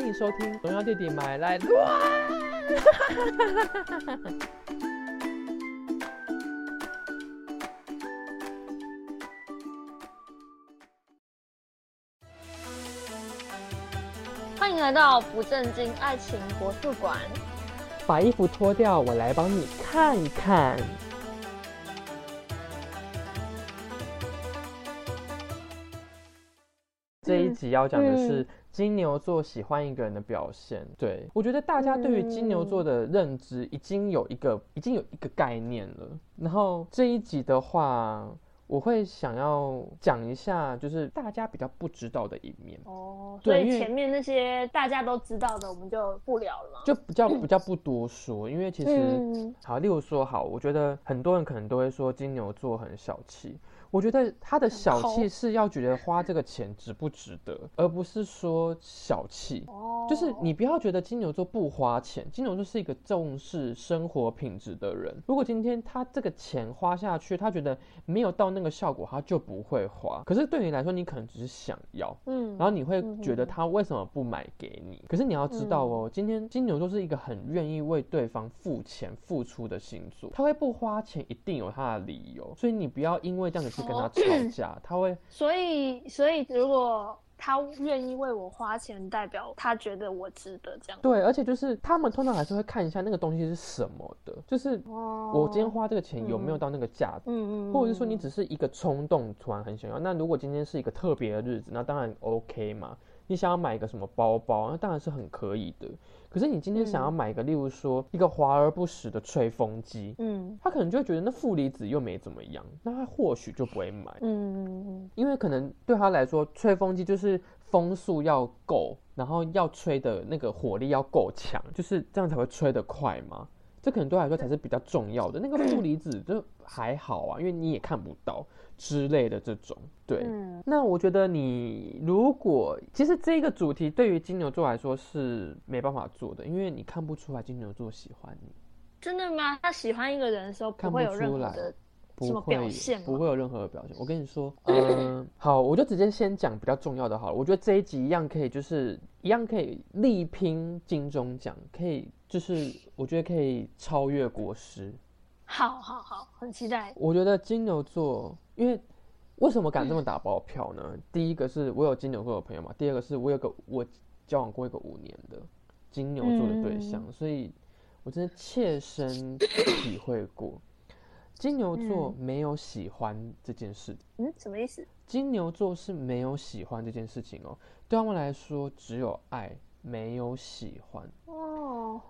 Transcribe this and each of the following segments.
欢迎收听《荣耀弟弟买来乱》。欢迎来到不正经爱情国术馆。把衣服脱掉，我来帮你看一看。这一集要讲的是金牛座喜欢一个人的表现。对我觉得大家对于金牛座的认知已经有一个已经有一个概念了。然后这一集的话，我会想要讲一下，就是大家比较不知道的一面。哦，所以前面那些大家都知道的，我们就不聊了嘛。就比较比较不多说，因为其实、嗯好，例如说好，我觉得很多人可能都会说金牛座很小气。我觉得他的小气是要觉得花这个钱值不值得，而不是说小气。哦，就是你不要觉得金牛座不花钱，金牛座是一个重视生活品质的人。如果今天他这个钱花下去，他觉得没有到那个效果，他就不会花。可是对你来说，你可能只是想要，嗯，然后你会嗯觉得他为什么不买给你？可是你要知道哦，今天金牛座是一个很愿意为对方付钱、付出的星座，他会不花钱一定有他的理由，所以你不要因为这样子去跟他哦吵架，他会所以所以如果他愿意为我花钱，代表他觉得我值得这样。对，而且就是他们通常还是会看一下那个东西是什么的，就是哦，我今天花这个钱有没有到那个价嗯嗯，或者是说你只是一个冲动，突然很想要。那如果今天是一个特别的日子，那当然 OK 嘛。你想要买一个什么包包，那当然是很可以的。可是你今天想要买一个，例如说一个华而不实的吹风机，嗯他可能就会觉得那负离子又没怎么样，那他或许就不会买，嗯嗯因为可能对他来说，吹风机就是风速要够，然后要吹的那个火力要够强，就是这样才会吹得快嘛。这可能对他来说才是比较重要的。那个负离子就还好啊，因为你也看不到之类的这种。对，嗯那我觉得你如果其实这个主题对于金牛座来说是没办法做的，因为你看不出来金牛座喜欢你。真的吗？他喜欢一个人的时候，看不不会有任何的不表现不会有任何的表现。我跟你说，嗯，好，我就直接先讲比较重要的好了。我觉得这一集一样可以，就是一样可以力拼金钟奖，可以就是我觉得可以超越国师。好好好，很期待。我觉得金牛座，因为为什么敢这么打包票呢？第一个是我有金牛座的朋友嘛，第二个是我有个我交往过一个五年的金牛座的对象，所以我真的切身体会过，金牛座没有喜欢这件事。嗯，什么意思？金牛座是没有喜欢这件事情哦，对他们来说只有爱，没有喜欢。哦，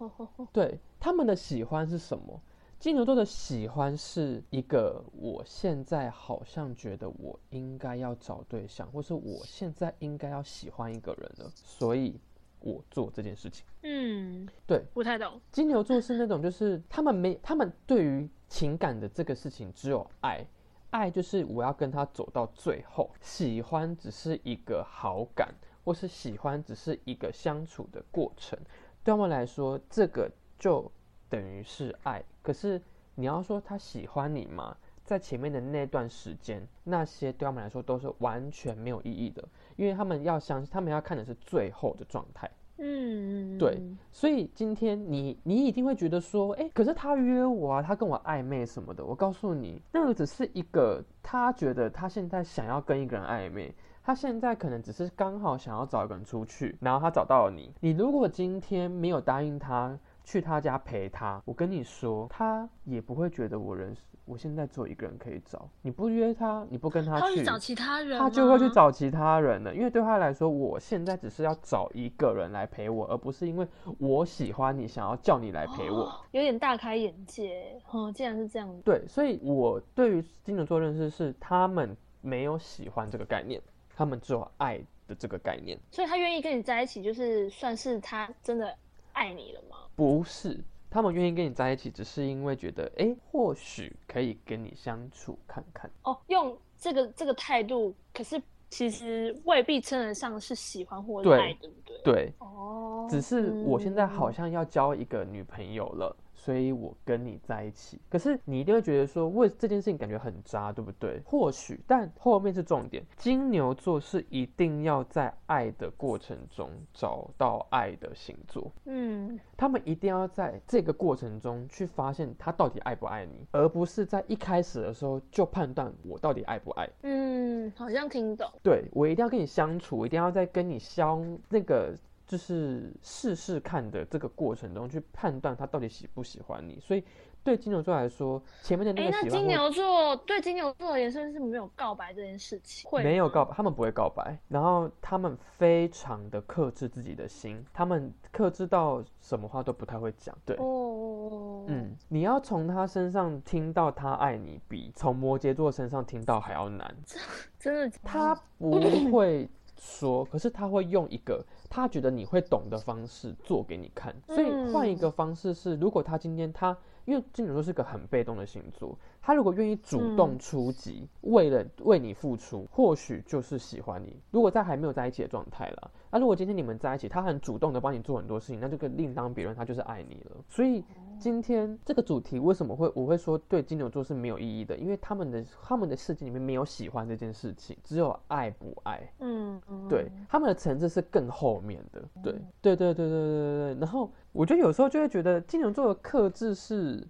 对他们的喜欢是什么？金牛座的喜欢是一个，我现在好像觉得我应该要找对象，或是我现在应该要喜欢一个人了，所以我做这件事情。嗯，对，不太懂。金牛座是那种，就是他们没，他们对于情感的这个事情只有爱，爱就是我要跟他走到最后，喜欢只是一个好感，或是喜欢只是一个相处的过程，对他们来说，这个就等于是爱。可是你要说他喜欢你吗？在前面的那段时间，那些对他们来说都是完全没有意义的，因为他们要相信，他们要看的是最后的状态。嗯，对，所以今天你你一定会觉得说，哎、可是他约我啊，他跟我暧昧什么的。我告诉你，那个只是一个他觉得他现在想要跟一个人暧昧，他现在可能只是刚好想要找一个人出去，然后他找到了你。你如果今天没有答应他去他家陪他，我跟你说，他也不会觉得我认识我现在只有一个人可以找。你不约他，你不跟他去，他会去找其他人，他就会去。找其他人了，因为对他来说，我现在只是要找一个人来陪我，而不是因为我喜欢你，想要叫你来陪我。哦有点大开眼界。哦，竟然是这样子。对，所以我对于金牛座认识是，他们没有喜欢这个概念，他们只有爱的这个概念，所以他愿意跟你在一起，就是算是他真的爱你了吗？不是他们愿意跟你在一起，只是因为觉得，哎，或许可以跟你相处看看。哦，用这个这个态度，可是其实未必称得上是喜欢或爱，对不对？对，哦，只是我现在好嗯像要交一个女朋友了，所以我跟你在一起。可是你一定会觉得说，为这件事情感觉很渣，对不对？或许，但后面是重点。金牛座是一定要在爱的过程中找到爱的星座。嗯，他们一定要在这个过程中去发现他到底爱不爱你，而不是在一开始的时候就判断我到底爱不爱。嗯，好像听懂。对我一定要跟你相处，我一定要在跟你相那个就是试试看的这个过程中去判断他到底喜不喜欢你。所以对金牛座来说，前面的那哎，个喜欢或那金牛座对金牛座而言，是不是没有告白这件事情？会没有告白，他们不会告白，然后他们非常的克制自己的心，他们克制到什么话都不太会讲。对，哦，嗯，你要从他身上听到他爱你，比从摩羯座身上听到还要难。真的他 不会说，可是他会用一个他觉得你会懂的方式做给你看。所以换一个方式是，如果他今天他因为金牛座是个很被动的星座，他如果愿意主动出击，为了为你付出，或许就是喜欢你。如果在还没有在一起的状态了，那、如果今天你们在一起，他很主动的帮你做很多事情，那这个另当别论，他就是爱你了。所以今天这个主题为什么会我会说对金牛座是没有意义的？因为他们的他们的世界里面没有喜欢这件事情，只有爱不爱。嗯，嗯对，他们的层次是更后面的。对，对，对，对，对，对，对。然后我觉得有时候就会觉得金牛座的克制是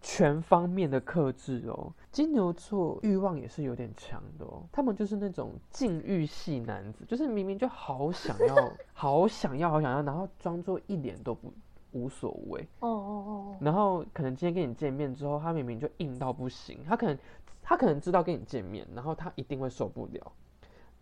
全方面的克制哦。金牛座欲望也是有点强的哦，他们就是那种禁欲系男子，就是明明就好想要，好想要，好想要，然后装作一点都不无所谓。哦哦哦，然后可能今天跟你见面之后，他明明就硬到不行，他可能他可能知道跟你见面，然后他一定会受不了，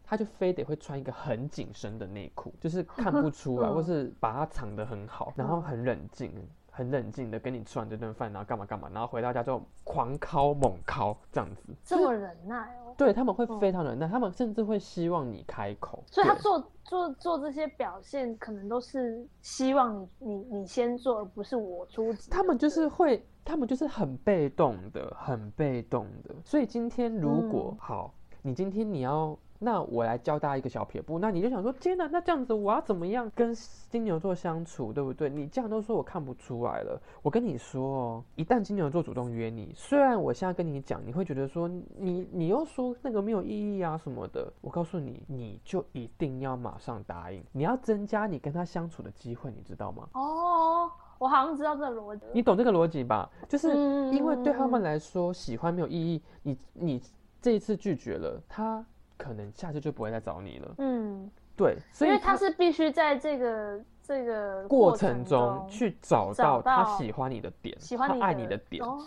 他就非得会穿一个很紧身的内裤，就是看不出来，嗯或是把它藏得很好，然后很冷静。很冷静的跟你吃完这顿饭，然后干嘛干嘛，然后回到家之后狂敲猛敲这样子，这么忍耐哦。对他们会非常忍耐，他们甚至会希望你开口，所以他做做做这些表现，可能都是希望你你你先做，而不是我出。他们就是会，他们就是很被动的，很被动的。所以今天如果、嗯好，你今天你要，那我来教大家一个小撇步，那你就想说，天哪，那这样子我要怎么样跟金牛座相处，对不对？你这样都说我看不出来了，我跟你说哦，一旦金牛座主动约你，虽然我现在跟你讲，你会觉得说你你又说那个没有意义啊什么的，我告诉你，你就一定要马上答应，你要增加你跟他相处的机会，你知道吗？哦，我好像知道这个逻辑。你懂这个逻辑吧？就是嗯因为对他们来说，喜欢没有意义。你你这一次拒绝了，他可能下次就不会再找你了。嗯，对，所以因为他是必须在这个这个过程程中去找找到他喜欢你的点，喜欢你他爱你的点。哦，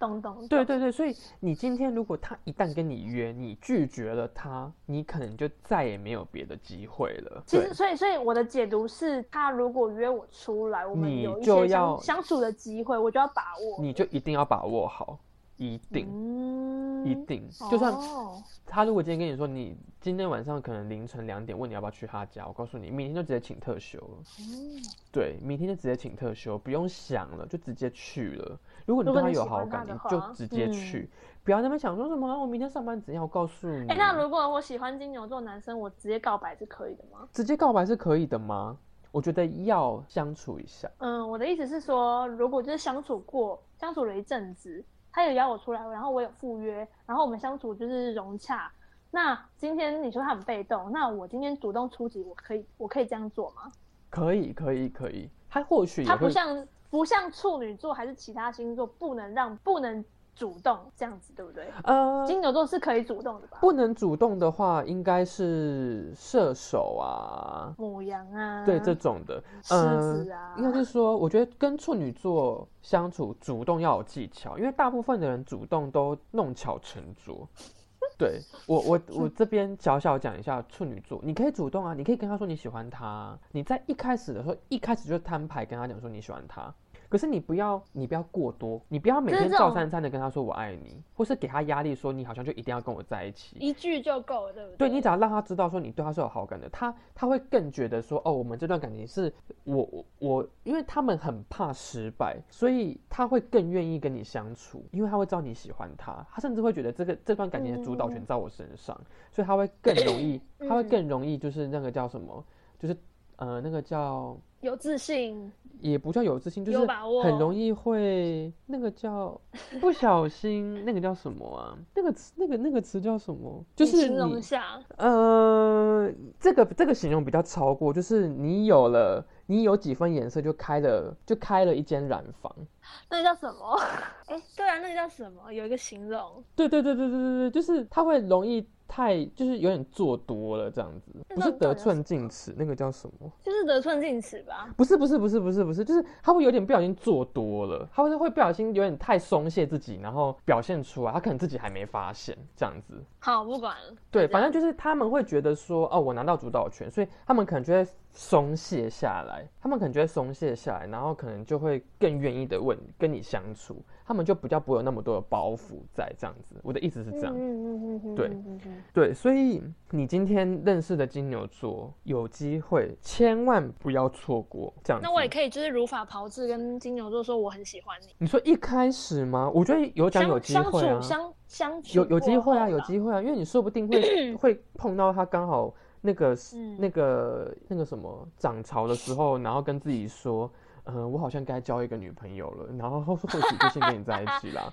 懂懂。懂，对对对，所以你今天如果他一旦跟你约，你拒绝了他，你可能就再也没有别的机会了。其实，所以所以我的解读是，他如果约我出来，我们你有一些就要相相处的机会，我就要把握。你就一定要把握好，一定、嗯一定，就算哦他如果今天跟你说，你今天晚上可能凌晨两点问你要不要去他家，我告诉你，明天就直接请特休了。嗯对，明天就直接请特休，不用想了，就直接去了。如果你对他有好感，你就直接去，不要那边想说什么、啊我明天上班怎样。我告诉你，哎、那如果我喜欢金牛座男生，我直接告白是可以的吗？直接告白是可以的吗？我觉得要相处一下。嗯，我的意思是说，如果就是相处过，相处了一阵子，他有邀我出来，然后我有赴约，然后我们相处就是融洽。那今天你说他很被动，那我今天主动出击，我可以，我可以这样做吗？可以，可以，可以。他或许他不，像不像处女座还是其他星座，不能让不能主动这样子，对不对？呃，金牛座是可以主动的吧？不能主动的话，应该是射手啊，母羊啊，对这种的，狮嗯子啊，应该是说，我觉得跟处女座相处，主动要有技巧，因为大部分的人主动都弄巧成拙。对我，我 我这边小小讲一下处女座，你可以主动啊，你可以跟他说你喜欢他啊，你在一开始的时候，一开始就摊牌跟他讲说你喜欢他，可是你不要，你不要过多，你不要每天照三餐的跟他说我爱你，或是给他压力说你好像就一定要跟我在一起，一句就够了，对不对？对你只要让他知道说你对他是有好感的，他他会更觉得说哦，我们这段感情是我我我，因为他们很怕失败，所以他会更愿意跟你相处，因为他会知道你喜欢他，他甚至会觉得这个这段感情的主导权在我身上，所以他会更容易，他会嗯。更容易就是那个叫什么，就是呃那个叫有自信，也不叫有自信，就是很容易会那个叫 不小心，那个叫什么啊？那个词，那个那个词叫什么？就是你形容一下，呃，这个这个形容比较超过，就是你有了，你有几分颜色就开了，就开了一间染坊。那个叫什么？哎、对啊，那个叫什么？有一个形容，对对对对对对对，就是他会容易太，就是有点做多了这样子，那不是得寸进尺，那个叫什么？就是得寸进尺吧。不是不是不是不是不是，就是他会有点不小心做多了，他会会不小心有点太松懈自己，然后表现出来，他可能自己还没发现这样子。好，不管了。对，反正就是他们会觉得说，哦，我拿到主导权，所以他们可能就会松懈下来，他们可能就会松懈下来，然后可能就会更愿意的跟你相处，他们就比较不会有那么多的包袱在这样子。我的意思是这样。嗯嗯，对对，所以你今天认识的金牛座，有机会千万不要错过这样。那我也可以就是如法炮制，跟金牛座说我很喜欢你。你说一开始吗？我觉得有讲有机会啊相，相处有有机会啊，有。机会啊，因为你说不定会会碰到他刚好那个、嗯那个那个什么涨潮的时候，然后跟自己说，呃，我好像该交一个女朋友了，然后或许就先跟你在一起啦。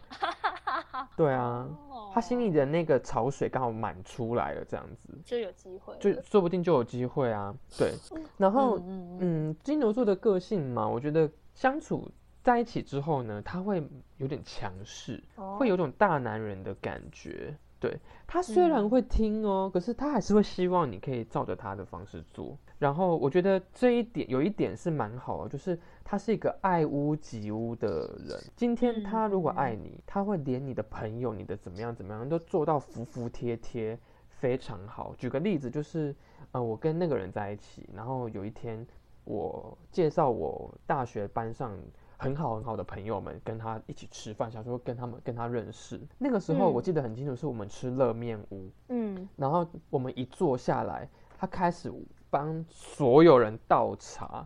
对啊，他心里的那个潮水刚好满出来了，这样子就有机会，就说不定就有机会啊。对，然后嗯嗯嗯嗯，金牛座的个性嘛，我觉得相处在一起之后呢，他会有点强势，哦会有种大男人的感觉。对他虽然嗯会听哦，可是他还是会希望你可以照着他的方式做。然后我觉得这一点有一点是蛮好的，就是他是一个爱屋及乌的人。今天他如果爱你，他会连你的朋友、你的怎么样怎么样都做到服服帖帖，非常好。举个例子，就是呃，我跟那个人在一起，然后有一天我介绍我大学班上很好很好的朋友们跟他一起吃饭，想说跟他们跟他认识。那个时候嗯我记得很清楚，是我们吃热面屋，嗯然后我们一坐下来，他开始帮所有人倒茶，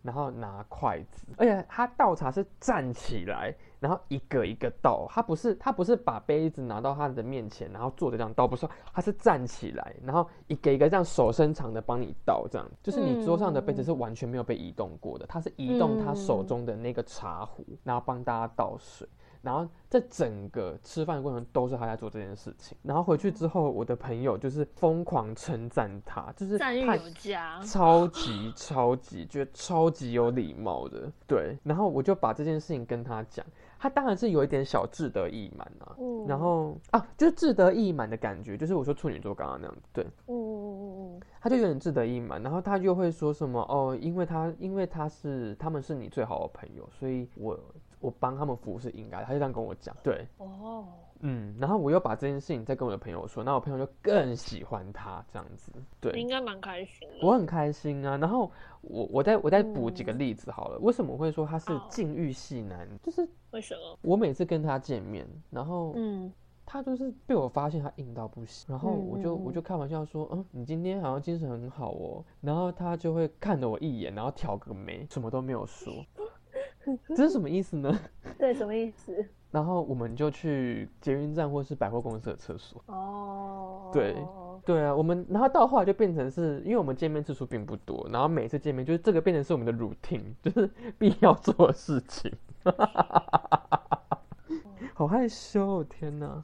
然后拿筷子，而且他倒茶是站起来，然后一个一个倒，他不是他不是把杯子拿到他的面前，然后坐着这样倒，不是，他是站起来，然后一个一个这样手伸长的帮你倒，这样。就是你桌上的杯子是完全没有被移动过的，他是移动他手中的那个茶壶，然后帮大家倒水。然后在整个吃饭的过程都是他在做这件事情。然后回去之后，我的朋友就是疯狂称赞他，就是他赞誉有加。超级超级觉得超级有礼貌的，对。然后我就把这件事情跟他讲，他当然是有一点小志得意满啊。嗯然后啊，就是志得意满的感觉，就是我说处女座刚刚那样子，对。嗯嗯嗯他就有点志得意满，然后他就会说什么哦，因为他因为他是他们是你最好的朋友，所以我我帮他们服务是应该的，他就这样跟我讲，对，嗯，哦，嗯，然后我又把这件事情再跟我的朋友说，那我朋友就更喜欢他这样子，你对，应该蛮开心的。我很开心啊。然后我我再我再补几个嗯例子好了，为什么会说他是禁欲系男？就是为什么？我每次跟他见面，然后嗯，他就是被我发现他硬到不行，然后嗯我就、我就开玩笑说，嗯，你今天好像精神很好哦，然后他就会看了我一眼，然后挑个眉，什么都没有说，这是什么意思呢？对，什么意思？然后我们就去捷运站或是百货公司的厕所。哦，对对啊，我们然后到后来就变成是，因为我们见面次数并不多，然后每次见面就是这个变成是我们的 routine，就是必要做的事情。好害羞哦，天哪！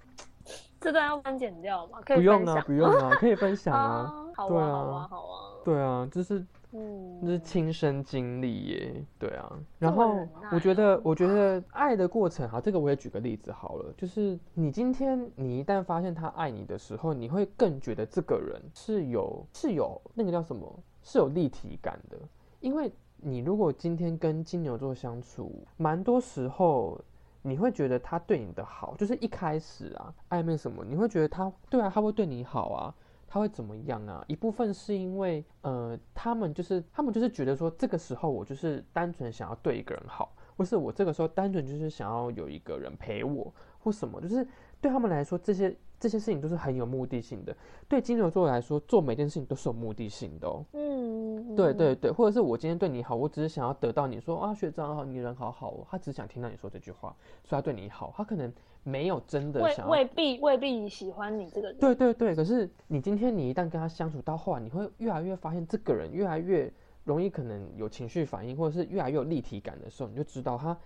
这段要不然剪掉吗？可以不用啊，不用啊，可以分享啊。啊，好啊好啊，好啊。对啊，就是嗯，这是亲身经历耶，对啊。然后我觉得哦，我觉得爱的过程，好，这个我也举个例子好了，就是你今天你一旦发现他爱你的时候，你会更觉得这个人是有是有那个叫什么，是有立体感的，因为你如果今天跟金牛座相处，蛮多时候。你会觉得他对你的好，就是一开始啊，暧昧什么，你会觉得他对啊，他会对你好啊，他会怎么样啊？一部分是因为，呃，他们就是他们就是觉得说，这个时候我就是单纯想要对一个人好，或是我这个时候单纯就是想要有一个人陪我，或什么，就是对他们来说，这些这些事情都是很有目的性的。对金牛座来说，做每件事情都是有目的性的哦。嗯，对对对，或者是我今天对你好，我只是想要得到你说啊，学长好，你人好好哦，他只想听到你说这句话，所以他对你好，他可能没有真的未想未必未必喜欢你这个人。对对对，可是你今天你一旦跟他相处到后来，你会越来越发现这个人越来越容易可能有情绪反应，或者是越来越有立体感的时候，你就知道他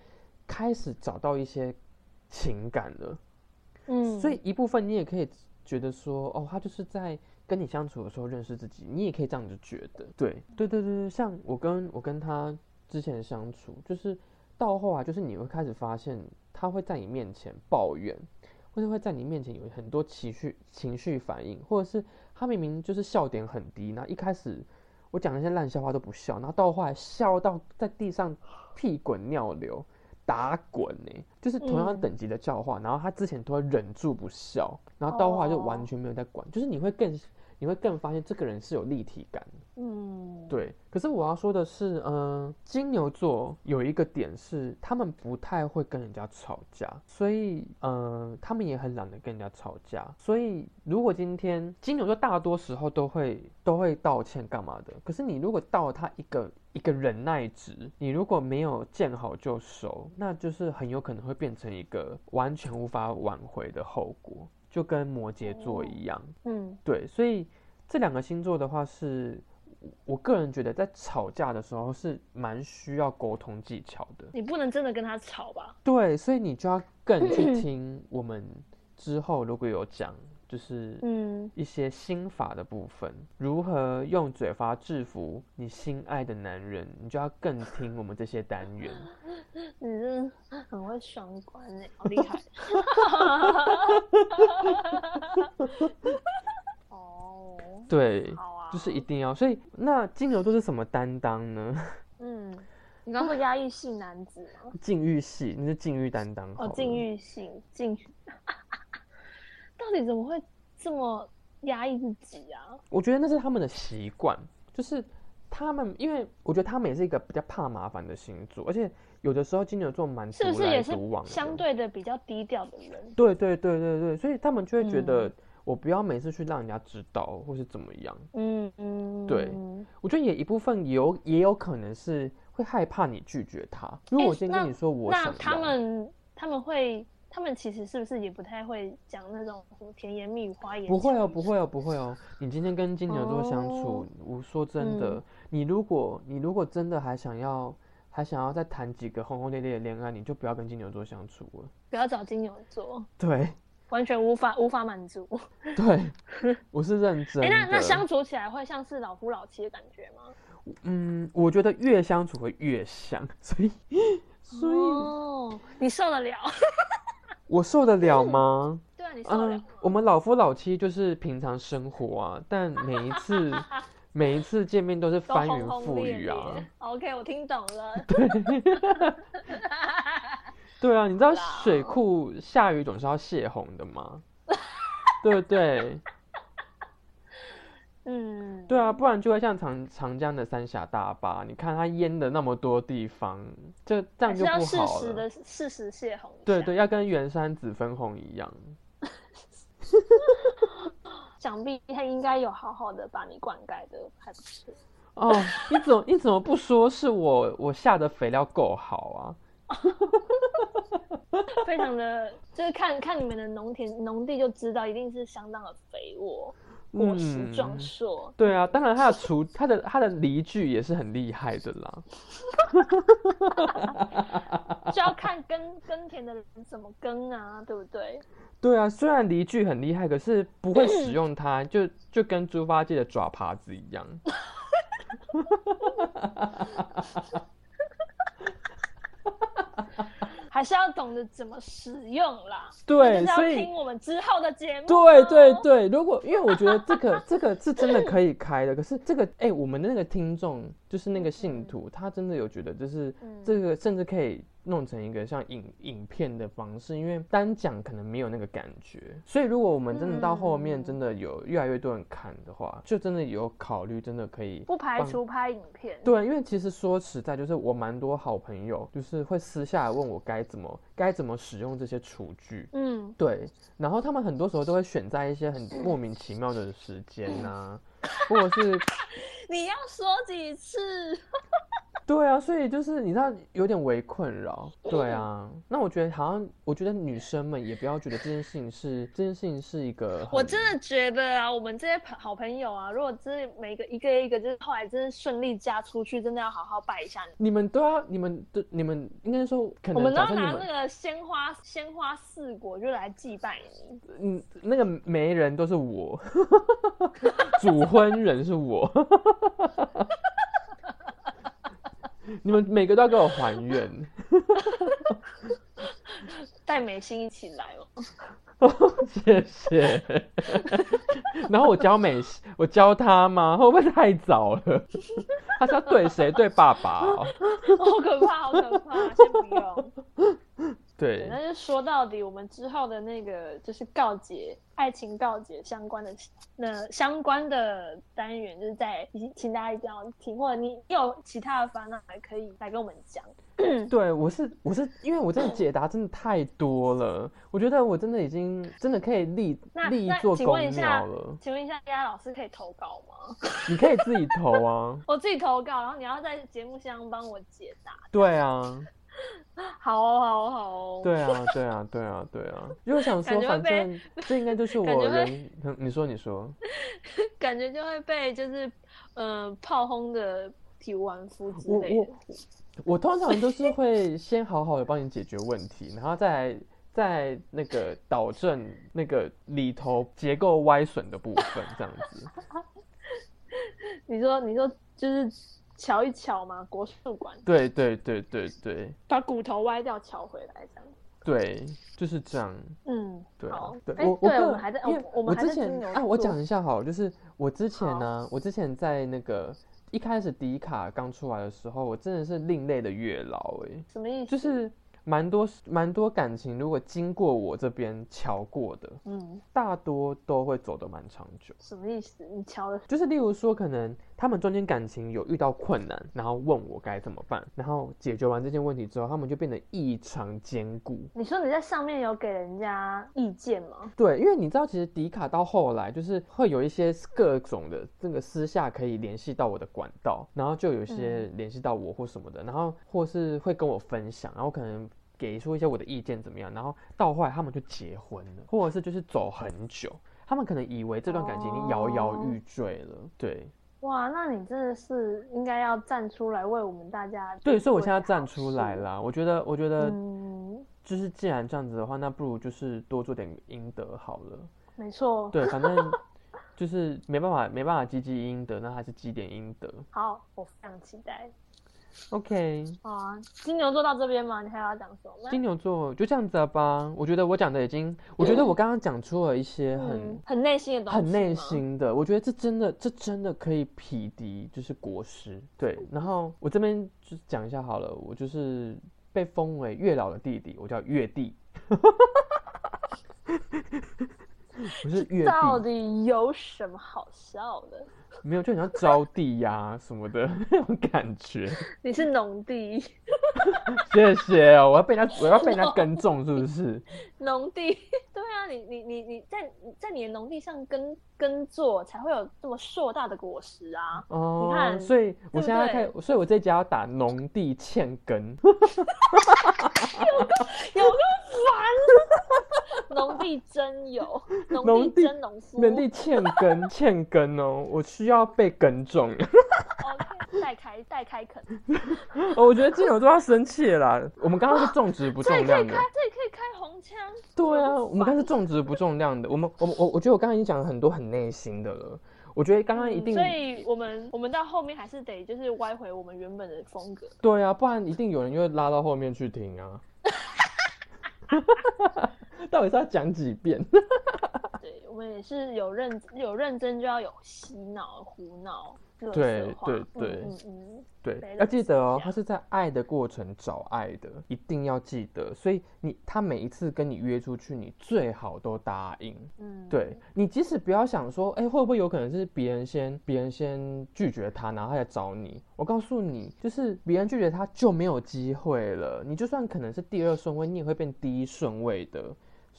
开始找到一些情感了。嗯，所以一部分你也可以觉得说，哦，他就是在跟你相处的时候认识自己，你也可以这样子觉得。对，对对对对，像我跟我跟他之前相处，就是到后来，就是你会开始发现他会在你面前抱怨，或者会在你面前有很多情绪情绪反应，或者是他明明就是笑点很低，然后一开始我讲那些烂笑话都不笑，然后到后来笑到在地上屁滚尿流。打滚呢，就是同样等级的笑话，然后他之前都会忍住不笑，然后到后来就完全没有在管，就是你会更你会更发现这个人是有立体感，嗯，对。可是我要说的是，嗯，金牛座有一个点是，他们不太会跟人家吵架，所以，嗯，他们也很懒得跟人家吵架。所以，如果今天金牛座大多时候都会都会道歉干嘛的，可是你如果到了他一个。一个忍耐值，你如果没有见好就收，那就是很有可能会变成一个完全无法挽回的后果，就跟摩羯座一样。嗯，对，所以这两个星座的话，是我个人觉得在吵架的时候是蛮需要沟通技巧的。你不能真的跟他吵吧？对，所以你就要更去 听我们之后如果有讲。就是嗯一些心法的部分，如何用嘴巴制服你心爱的男人，你就要更听我们这些单元。你真的很会双关哎，好厉害！哦，对，好啊，就是一定要。所以那金牛座是什么担当呢？嗯，你刚说压抑性男子吗？禁欲系，你是禁欲担当。哦，禁欲性，禁。到底怎么会这么压抑自己啊？我觉得那是他们的习惯，就是他们，因为我觉得他们也是一个比较怕麻烦的星座，而且有的时候金牛座蛮是不是也是相对的比较低调的人？对对对对对，所以他们就会觉得我不要每次去让人家知道，或是怎么样。嗯嗯，对，我觉得也一部分有也有可能是会害怕你拒绝他。如果我先跟你说我那他们他们会。他们其实是不是也不太会讲那种甜言蜜语、花言？不会哦，不会哦，不会哦。你今天跟金牛座相处，我说真的，你如果你如果真的还想要还想要再谈几个轰轰烈烈的恋爱，你就不要跟金牛座相处了。不要找金牛座。对，完全无法无法满足。对，我是认 真。哎，那那相处起来会像是老夫老妻的感觉吗？嗯，我觉得越相处会越像，所以所以哦，你受得了？我受得了吗？对啊，你受得了。我们老夫老妻就是平常生活啊，但每一次 每一次见面都是翻云覆雨啊。OK，我听懂了。对。对啊，你知道水库下雨总是要泄洪的吗？对不对？嗯，对啊，不然就会像长长江的三峡大坝，你看它淹的那么多地方，就这样就不好了。适时的适时泄洪。对对，要跟圆山子分红一样。想必他应该有好好的把你灌溉的，还不是。哦，你怎么你怎么不说是我我下的肥料够好啊？非常的，就是看看你们的农田农地就知道，一定是相当的肥沃。果实壮硕，对啊，当然他的 厨，他的他的犁具也是很厉害的啦。就要看耕耕田的人怎么耕啊，对不对？对啊，虽然犁具很厉害，可是不会使用它，就就跟猪八戒的爪耙子一样。还是要懂得怎么使用啦。对，所以听我们之后的节目。对对对，如果因为我觉得这个这个是真的可以开的，可是这个哎，我们的那个听众就是那个信徒，他真的有觉得就是这个甚至可以。弄成一个像影影片的方式，因为单讲可能没有那个感觉，所以如果我们真的到后面真的有越来越多人看的话，就真的有考虑，真的可以不排除拍影片。对，因为其实说实在，就是我蛮多好朋友，就是会私下来问我该怎么该怎么使用这些厨具。嗯，对，然后他们很多时候都会选在一些很莫名其妙的时间呐，或者是你要说几次？对啊，所以就是你知道有点为困扰。对啊，那我觉得好像，我觉得女生们也不要觉得这件事情是这件事情是一个，我真的觉得啊，我们这些朋好朋友啊，如果真的每个一个一个，就是后来真的顺利嫁出去，真的要好好拜一下你。你们都要，你们都你们应该说，可能我们都要拿那个鲜花鲜花四果就来祭拜你。嗯，那个媒人都是我，主婚人是我，你们每个都要给我还愿。带美心一起来哦。谢谢。然后我教美，我教他吗？会不会太早了？他是要对谁？对爸爸哦。好可怕，好可怕，先不用。对，对，那就说到底，我们之后的那个就是告解、爱情告解相关的那相关的单元，就是在请大家一定要听，或者你有其他的烦恼，还可以来跟我们讲。对我是我是因为我真的解答真的太多了，我觉得我真的已经真的可以立那立一座公问一下庙了。请问一下，丫老师可以投稿吗？你可以自己投啊。我自己投稿，然后你要在节目箱帮我解答。对啊，好哦，好哦，好哦。对啊，对啊，对啊，对啊。因为我想说，反正 这应该就是我人。嗯你说，你说。感觉就会被就是嗯、呃炮轰的体无完肤之我我类的。我通常都是会先好好的帮你解决问题，然后再来再那个导正那个里头结构歪损的部分，这样子。你说你说就是瞧一瞧嘛，国术馆对对对对对把骨头歪掉瞧回来这样。对，就是这样。嗯，对啊好，对哎我我个对我们还在因为哦我们还之前啊，我讲一下好，就是我之前呢，我之前在那个一开始迪卡刚出来的时候，我真的是另类的月老哎、什么意思？就是蛮多蛮多感情，如果经过我这边瞧过的，嗯，大多都会走得蛮长久。什么意思？你瞧的就是例如说，可能他们中间感情有遇到困难，然后问我该怎么办，然后解决完这件问题之后，他们就变得异常坚固。你说你在上面有给人家意见吗？对，因为你知道，其实迪卡到后来就是会有一些各种的这个私下可以联系到我的管道，然后就有一些联系到我或什么的，然后或是会跟我分享，然后可能给出一些我的意见怎么样，然后到后来他们就结婚了，或者是就是走很久，他们可能以为这段感情已经摇摇哦欲坠了，对哇，那你真的是应该要站出来为我们大家对，所以我现在站出来事。啦，我觉得我觉得嗯，就是既然这样子的话，那不如就是多做点阴德好了。没错。对，反正就是没办法，没办法积积阴德，那还是积点阴德。好，我非常期待。OK，好啊，金牛座到这边吗？你还要讲什么？金牛座就这样子了吧？我觉得我讲的已经，我觉得我刚刚讲出了一些很、嗯，很内心的东西，很内。心的，我觉得这真的，这真的可以匹敌就是国师。对，然后我这边就讲一下好了，我就是被封为月老的弟弟，我叫月弟。我是月 到，底有什么好笑的？没有就你像招地呀、什么的那种感觉。你是农地，谢谢哦，我要被人家我要被人家耕种是不是？农地，对啊，你你你你在在你的农地上耕耕作，才会有这么硕大的果实啊！哦，你看所以我现在对开，所以我这一家要打农地欠耕。有 个有个烦，农地真有，农地真农夫，农地欠耕，欠耕哦，我需要被耕种。代开代开垦，哦，我觉得金牛座要生气了啦。我们刚刚是种植不重量的里可以开，，这里可以开红枪，对啊，我们刚刚是种植不重量的。我们我们我我觉得我刚刚已经讲了很多很内心的了。我觉得刚刚一定嗯所以我们我们到后面还是得就是歪回我们原本的风格。对啊，不然一定有人就会拉到后面去听啊。到底是要讲几遍？对，我们也是有认有认真就要有洗脑、胡闹、乐对对对嗯嗯嗯，对，要记得哦他是在爱的过程找爱的，一定要记得。所以你他每一次跟你约出去，你最好都答应。嗯，对你，即使不要想说，哎、会不会有可能是别人先别人先拒绝他，然后他来找你？我告诉你，就是别人拒绝他就没有机会了。你就算可能是第二顺位，你也会变第一顺位的。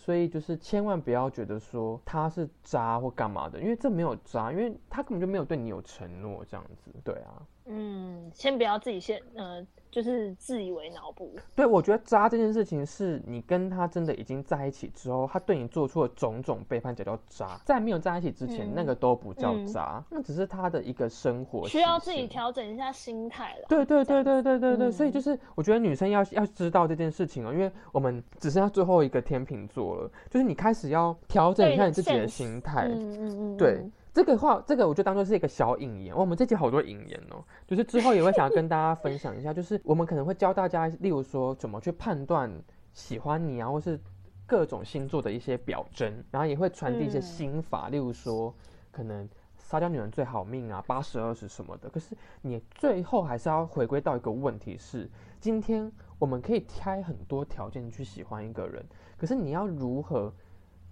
所以就是千万不要觉得说他是渣或干嘛的，因为这没有渣，因为他根本就没有对你有承诺这样子。对啊，嗯，先不要自己先呃，就是自以为脑补。对，我觉得渣这件事情是你跟他真的已经在一起之后，他对你做出了种种背叛才叫渣，在没有在一起之前，嗯那个都不叫嗯。渣，那只是他的一个生活需要自己调整一下心态了。对对对对对对对，所以嗯就是我觉得女生要要知道这件事情哦，因为我们只剩下最后一个天秤座了，就是你开始要调整一下你自己的心态。嗯嗯嗯，对嗯，这个话，这个我就当做是一个小引言。我们这集好多引言哦，就是之后也会想要跟大家分享一下，就是我们可能会教大家，例如说怎么去判断喜欢你啊，或是各种星座的一些表征，然后也会传递一些心法，例如说可能撒娇女人最好命啊，八十二十什么的。可是你最后还是要回归到一个问题是，今天我们可以开很多条件去喜欢一个人，可是你要如何？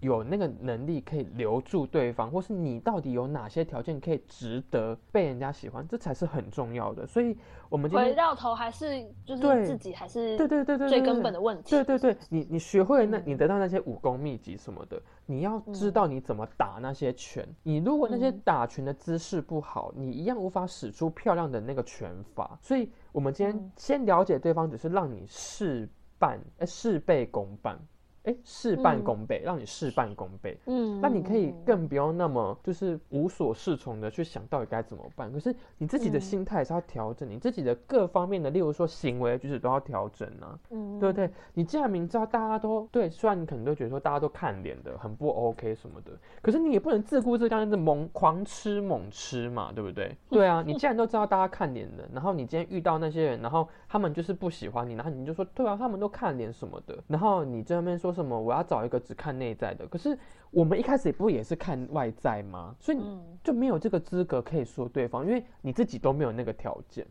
有那个能力可以留住对方，或是你到底有哪些条件可以值得被人家喜欢，这才是很重要的。所以，我们今天回到头还是就是自己还是对对对对最根本的问题。对对对，你你学会了那，嗯你得到那些武功秘籍什么的，你要知道你怎么打那些拳。你如果那些嗯打拳的姿势不好，你一样无法使出漂亮的那个拳法。所以，我们今天嗯先了解对方，只是让你事半，呃，事倍功半，哎，事半嗯功倍，让你事半功倍。嗯，那你可以嗯更不用那么就是无所适从的去想到底该怎么办。可是你自己的嗯心态是要调整，你自己的各方面的，例如说行为举止都要调整啊。嗯对不对？你既然明知道大家都对，虽然你可能都觉得说大家都看脸的，很不 OK 什么的，可是你也不能自顾自这样子猛狂吃猛吃嘛，对不对？对啊，你既然都知道大家看脸的，然后你今天遇到那些人，然后他们就是不喜欢你，然后你就说对啊，他们都看脸什么的，然后你在那边说什么我要找一个只看内在的，可是我们一开始不也是看外在吗？所以就没有这个资格可以说对方，因为你自己都没有那个条件。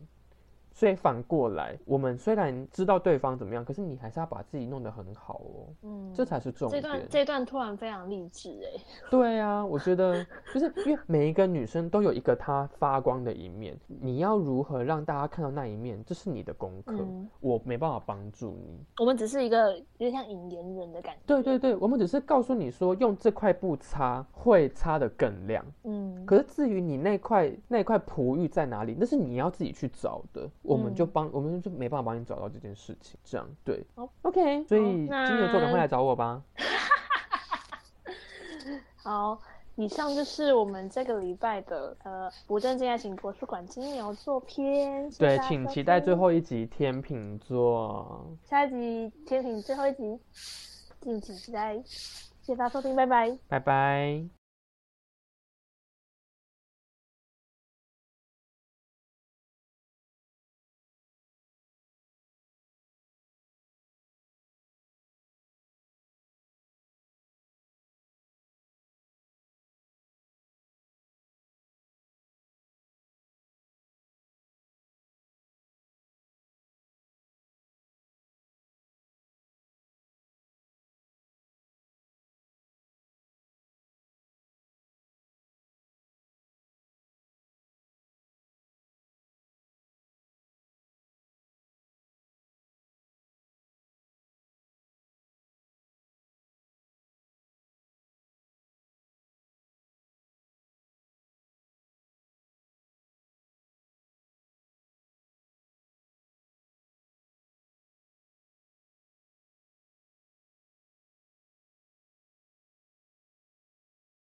所以反过来，我们虽然知道对方怎么样，可是你还是要把自己弄得很好哦，嗯，这才是重点。这段这段突然非常励志哎。对啊，我觉得就是因为每一个女生都有一个她发光的一面，你要如何让大家看到那一面，这是你的功课，嗯我没办法帮助你。我们只是一个有点像引言人的感觉。对对对，我们只是告诉你说，用这块布擦会擦得更亮。嗯，可是至于你那块那块璞玉在哪里，那是你要自己去找的，我们就嗯帮、我们就没办法帮你找到这件事情。这样对好，OK，所以金牛座赶快来找我吧。好，以上就是我们这个礼拜的呃不正经爱情博物馆金牛座篇。对，请期待最听后一集天秤座。下一集天秤最后一集，敬请期待。谢谢大家收听，拜拜。拜拜。